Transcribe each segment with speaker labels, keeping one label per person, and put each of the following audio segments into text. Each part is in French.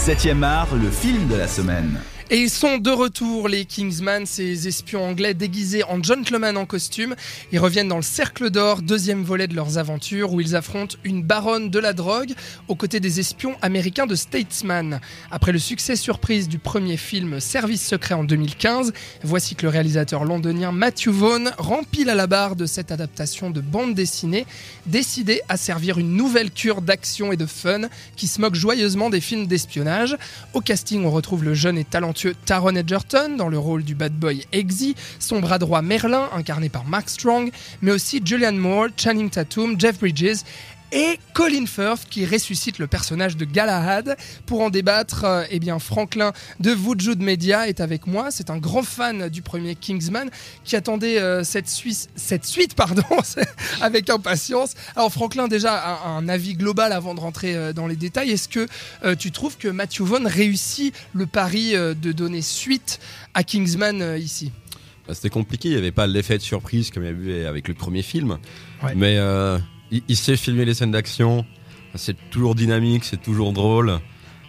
Speaker 1: 7ème art, le film de la semaine.
Speaker 2: Et ils sont de retour, les Kingsman, ces espions anglais déguisés en gentlemen en costume. Ils reviennent dans le Cercle d'Or, deuxième volet de leurs aventures, où ils affrontent une baronne de la drogue aux côtés des espions américains de Statesman. Après le succès surprise du premier film Service secret en 2015, voici que le réalisateur londonien Matthew Vaughn rempile à la barre de cette adaptation de bande dessinée, décidé à servir une nouvelle cure d'action et de fun qui se moque joyeusement des films d'espionnage. Au casting, on retrouve le jeune et talentueux Taron Edgerton dans le rôle du bad boy Eggsy, son bras droit Merlin incarné par Mark Strong, mais aussi Julianne Moore, Channing Tatum, Jeff Bridges et Colin Firth qui ressuscite le personnage de Galahad. Pour en débattre, euh, eh bien Franklin de Wujud Media est avec moi. C'est un grand fan du premier Kingsman qui attendait euh, cette, cette, suite pardon, avec impatience. Alors Franklin, déjà un, avis global avant de rentrer euh, dans les détails. Est-ce que tu trouves que Matthew Vaughn réussit le pari de donner suite à Kingsman ici?
Speaker 3: Bah, C'était compliqué, il n'y avait pas l'effet de surprise comme il y avait avec le premier film. Mais il, sait filmer les scènes d'action. C'est toujours dynamique, c'est toujours drôle.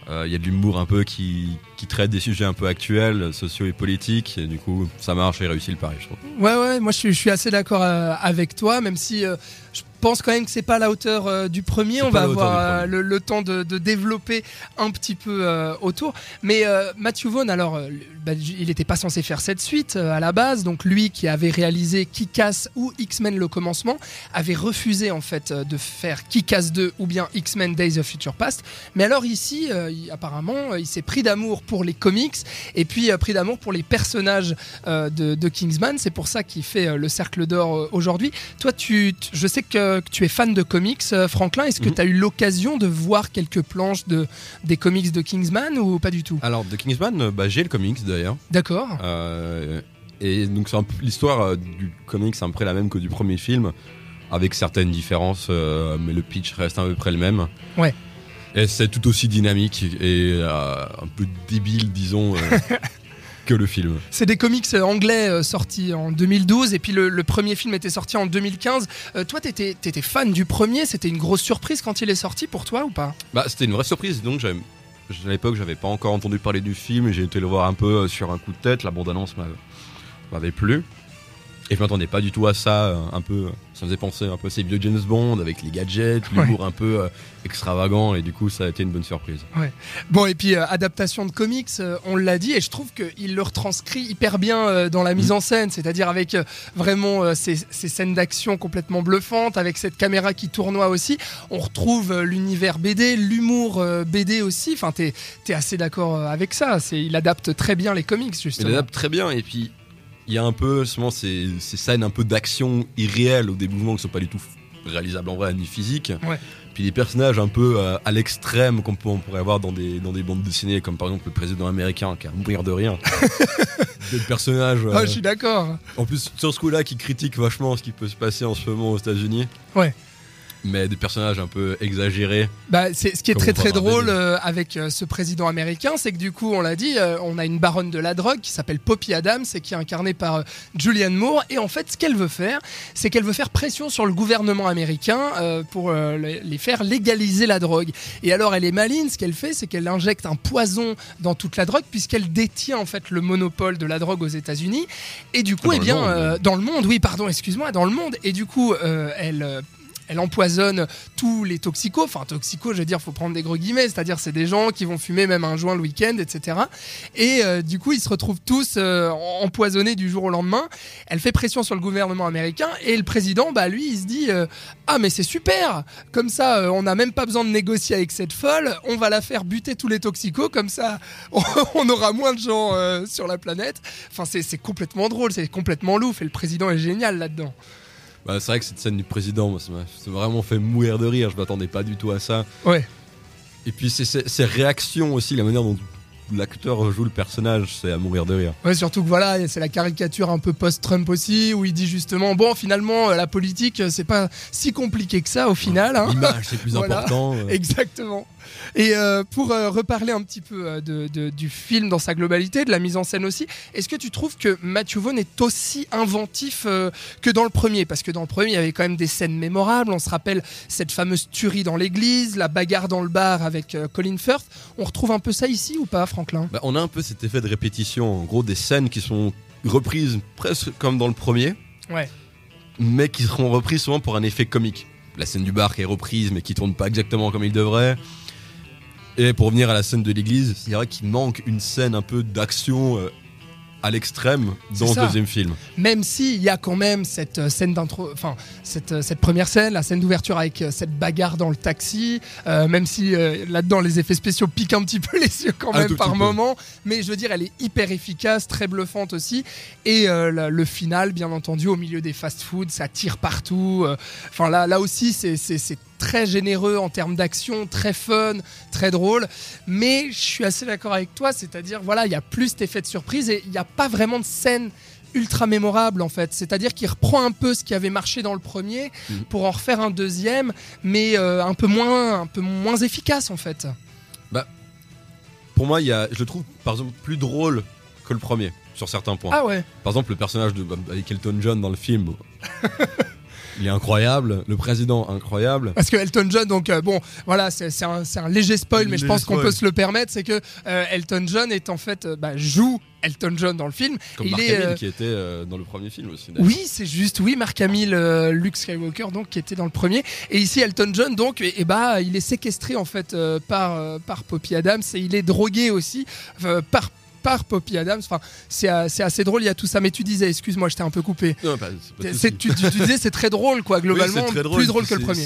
Speaker 3: Euh, il y a de l'humour un peu qui, traite des sujets un peu actuels, sociaux et politiques. Et du coup, ça marche et réussit le pari, je trouve.
Speaker 2: Ouais, ouais, moi je suis, assez d'accord euh, avec toi, même si euh, je pense quand même que c'est pas à la hauteur euh, du premier. On va avoir euh, le, temps de, développer un petit peu euh, autour. Mais Matthew Vaughn, alors, bah, il n'était pas censé faire cette suite à la base. Donc lui, qui avait réalisé Kick-Ass ou X-Men le commencement, avait refusé en fait de faire Kick-Ass 2 ou bien X-Men Days of Future Past. Mais alors ici, apparemment, il s'est pris d'amour pour les comics et puis pris d'amour pour les personnages de, Kingsman. C'est pour ça qu'il fait le Cercle d'Or aujourd'hui. Toi, tu, je sais que que tu es fan de comics, euh, Franklin. Est-ce que mhm. tu as eu l'occasion de voir quelques planches de, des comics de Kingsman ou pas du tout?
Speaker 3: Alors, de Kingsman, euh, bah, j'ai le comics d'ailleurs.
Speaker 2: D'accord.
Speaker 3: Euh, et donc, l'histoire du comics c'est à peu près la même que du premier film, avec certaines différences, mais le pitch reste à peu près le même.
Speaker 2: Ouais.
Speaker 3: Et c'est tout aussi dynamique et un peu débile, disons. que le film.
Speaker 2: C'est des comics euh, anglais euh, sortis en 2012 et puis le, premier film était sorti en 2015. Euh, toi, t'étais étais fan du premier, c'était une grosse surprise quand il est sorti pour toi ou pas?
Speaker 3: Bah, c'était une vraie surprise. Donc, à l'époque, j'avais pas encore entendu parler du film et j'ai été le voir un peu sur un coup de tête. La bande-annonce m'avait plu. Et je m'attendais pas du tout à ça, euh, un peu, ça me faisait penser un peu à ces vieux James Bond avec les gadgets, l'humour un peu euh, extravagant, et du coup ça a été une bonne surprise.
Speaker 2: Ouais. Bon, et puis euh, adaptation de comics, on l'a dit, et je trouve qu'il le retranscrit hyper bien dans la mise mm. en scène, c'est-à-dire avec vraiment ces, scènes d'action complètement bluffantes, avec cette caméra qui tournoie aussi. On retrouve l'univers BD, l'humour BD aussi, enfin t'es es assez d'accord avec ça, il adapte très bien les comics justement.
Speaker 3: Il adapte très bien, et puis il y a un peu justement ces, ces scènes un peu d'action irréelles ou des mouvements qui sont pas du tout réalisables en vrai ni physiques. Puis des personnages un peu euh, à l'extrême qu'on pourrait avoir dans des, dans des bandes dessinées, comme par exemple le président américain qui a mourir de rien. des personnages.
Speaker 2: Ah, je suis d'accord.
Speaker 3: En plus, sur ce coup-là, qui critique vachement ce qui peut se passer en ce moment aux États-Unis.
Speaker 2: Ouais
Speaker 3: mais des personnages un peu exagérés.
Speaker 2: Bah, c'est ce qui est très très drôle euh, avec euh, ce président américain, c'est que du coup, on l'a dit, euh, on a une baronne de la drogue qui s'appelle Poppy Adams et qui est incarnée par Julianne Moore. Et en fait, ce qu'elle veut faire, c'est qu'elle veut faire pression sur le gouvernement américain pour les faire légaliser la drogue. Et alors, elle est maline. Ce qu'elle fait, c'est qu'elle injecte un poison dans toute la drogue puisqu'elle détient en fait le monopole de la drogue aux États-Unis. Et du coup, eh bien, dans le monde, oui, pardon, excuse-moi, dans le monde. Et du coup, elle elle empoisonne tous les toxicos. Enfin, toxicos, je veux dire, faut prendre des gros guillemets, c'est-à-dire c'est des gens qui vont fumer même un joint le week-end, etc. Et euh, du coup, ils se retrouvent tous euh, empoisonnés du jour au lendemain. Elle fait pression sur le gouvernement américain et le président, bah lui, il se dit euh, ah mais c'est super, comme ça, on n'a même pas besoin de négocier avec cette folle. On va la faire buter tous les toxicos, comme ça, on aura moins de gens sur la planète. Enfin, c'est complètement drôle, c'est complètement louf et le président est génial là-dedans.
Speaker 3: Bah, c'est vrai que cette scène du président, ça m'a vraiment fait mourir de rire. Je m'attendais pas du tout à ça.
Speaker 2: Ouais.
Speaker 3: Et puis ces réactions aussi, la manière dont l'acteur joue le personnage, c'est à mourir de rire.
Speaker 2: Ouais, surtout que voilà, c'est la caricature un peu post-Trump aussi, où il dit justement, bon, finalement, la politique, c'est pas si compliqué que ça au final. Hein.
Speaker 3: L'image, c'est plus important.
Speaker 2: Exactement. Et euh, pour euh, reparler un petit peu euh, de, de- du film dans sa globalité, de la mise en scène aussi, est-ce que tu trouves que Matthew Vaughn est aussi inventif que dans le premier? Parce que dans le premier, il y avait quand même des scènes mémorables. On se rappelle cette fameuse tuerie dans l'église, la bagarre dans le bar avec Colin Firth. On retrouve un peu ça ici ou pas, Franklin?
Speaker 3: Bah, on a un peu cet effet de répétition, en gros des scènes qui sont reprises presque comme dans le premier,
Speaker 2: Ouais.
Speaker 3: mais qui seront reprises souvent pour un effet comique. La scène du bar qui est reprise mais qui tourne pas exactement comme il devrait. Et pour revenir à la scène de l'église, c'est vrai qu'il manque une scène un peu d'action euh, à l'extrême dans le deuxième film.
Speaker 2: Même s'il y a quand même cette euh, scène d'intro, enfin cette, euh, cette première scène, la scène d'ouverture avec cette bagarre dans le taxi, euh, même si euh, là-dedans les effets spéciaux piquent un petit peu les yeux quand même par
Speaker 3: peu.
Speaker 2: moment, mais je veux dire elle est hyper efficace, très bluffante aussi, et euh, le final bien entendu au milieu des fast-foods, ça tire partout, enfin là là aussi c'est très généreux en termes d'action, très fun, très drôle, mais je suis assez d'accord avec toi, c'est-à-dire voilà il y a plus cet effet de surprise et il n'y a pas vraiment de scène ultra mémorable en fait. C'est-à-dire qu'il reprend un peu ce qui avait marché dans le premier
Speaker 3: Mhm.
Speaker 2: pour en refaire un deuxième, mais euh, un peu moins, un peu moins efficace en fait.
Speaker 3: Pour moi, il y a, je le trouve par exemple plus drôle que le premier sur certains points.
Speaker 2: Ah ouais.
Speaker 3: Par exemple, le personnage de avec Elton John dans le film, il est incroyable. Le président, incroyable.
Speaker 2: Parce que Elton John, donc euh, bon, voilà, c'est un, léger spoil, mais je pense qu'on peut se le permettre. C'est que euh, Elton John est en fait euh, bah, joue Elton John dans le film.
Speaker 3: Comme
Speaker 2: Il
Speaker 3: Mark
Speaker 2: est,
Speaker 3: Hamill
Speaker 2: euh,
Speaker 3: qui était euh, dans le premier film aussi.
Speaker 2: Oui, c'est juste. Oui, Mark Hamill, euh, Luke Skywalker, donc qui était dans le premier. Et ici, Elton John, donc, et, et bah, il est séquestré en fait euh, par euh, par Poppy Adams et il est drogué aussi euh, par par Poppy Adams. Enfin, c'est euh, c'est assez drôle. Il y a tout ça. Mais tu disais, excuse-moi, je t'ai un peu coupé.
Speaker 3: Non, pas- pas
Speaker 2: tu, tu- tu disais, c'est très drôle, quoi. Globalement, plus drôle que le premier.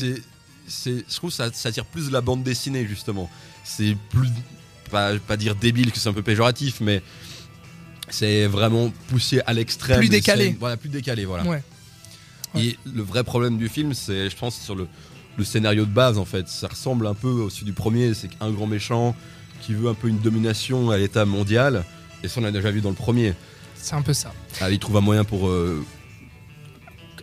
Speaker 3: je trouve que ça, ça tire plus de la bande dessinée justement. C'est plus, pas, pas dire débile que c'est un peu péjoratif, mais c'est vraiment poussé à l'extrême.
Speaker 2: Plus décalé.
Speaker 3: Voilà, plus décalé, voilà.
Speaker 2: Ouais. Ouais.
Speaker 3: Et le vrai problème du film, c'est, je pense, sur le, le scénario de base en fait. Ça ressemble un peu au celui du premier, c'est qu'un grand méchant qui veut un peu une domination à l'état mondial. Et ça, on l'a déjà vu dans le premier.
Speaker 2: C'est un peu ça.
Speaker 3: Ah, il trouve un moyen pour euh,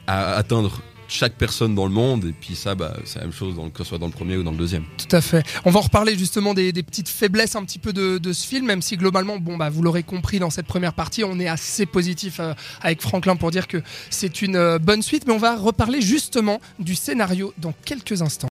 Speaker 3: à- atteindre chaque personne dans le monde, et puis ça, bah, c'est la même chose que ce soit dans le premier ou dans le deuxième.
Speaker 2: Tout à fait. On va en reparler justement des, petites faiblesses un petit peu de, de ce film, même si globalement, bon bah vous l'aurez compris dans cette première partie, on est assez positif euh, avec Franklin pour dire que c'est une euh, bonne suite, mais on va reparler justement du scénario dans quelques instants.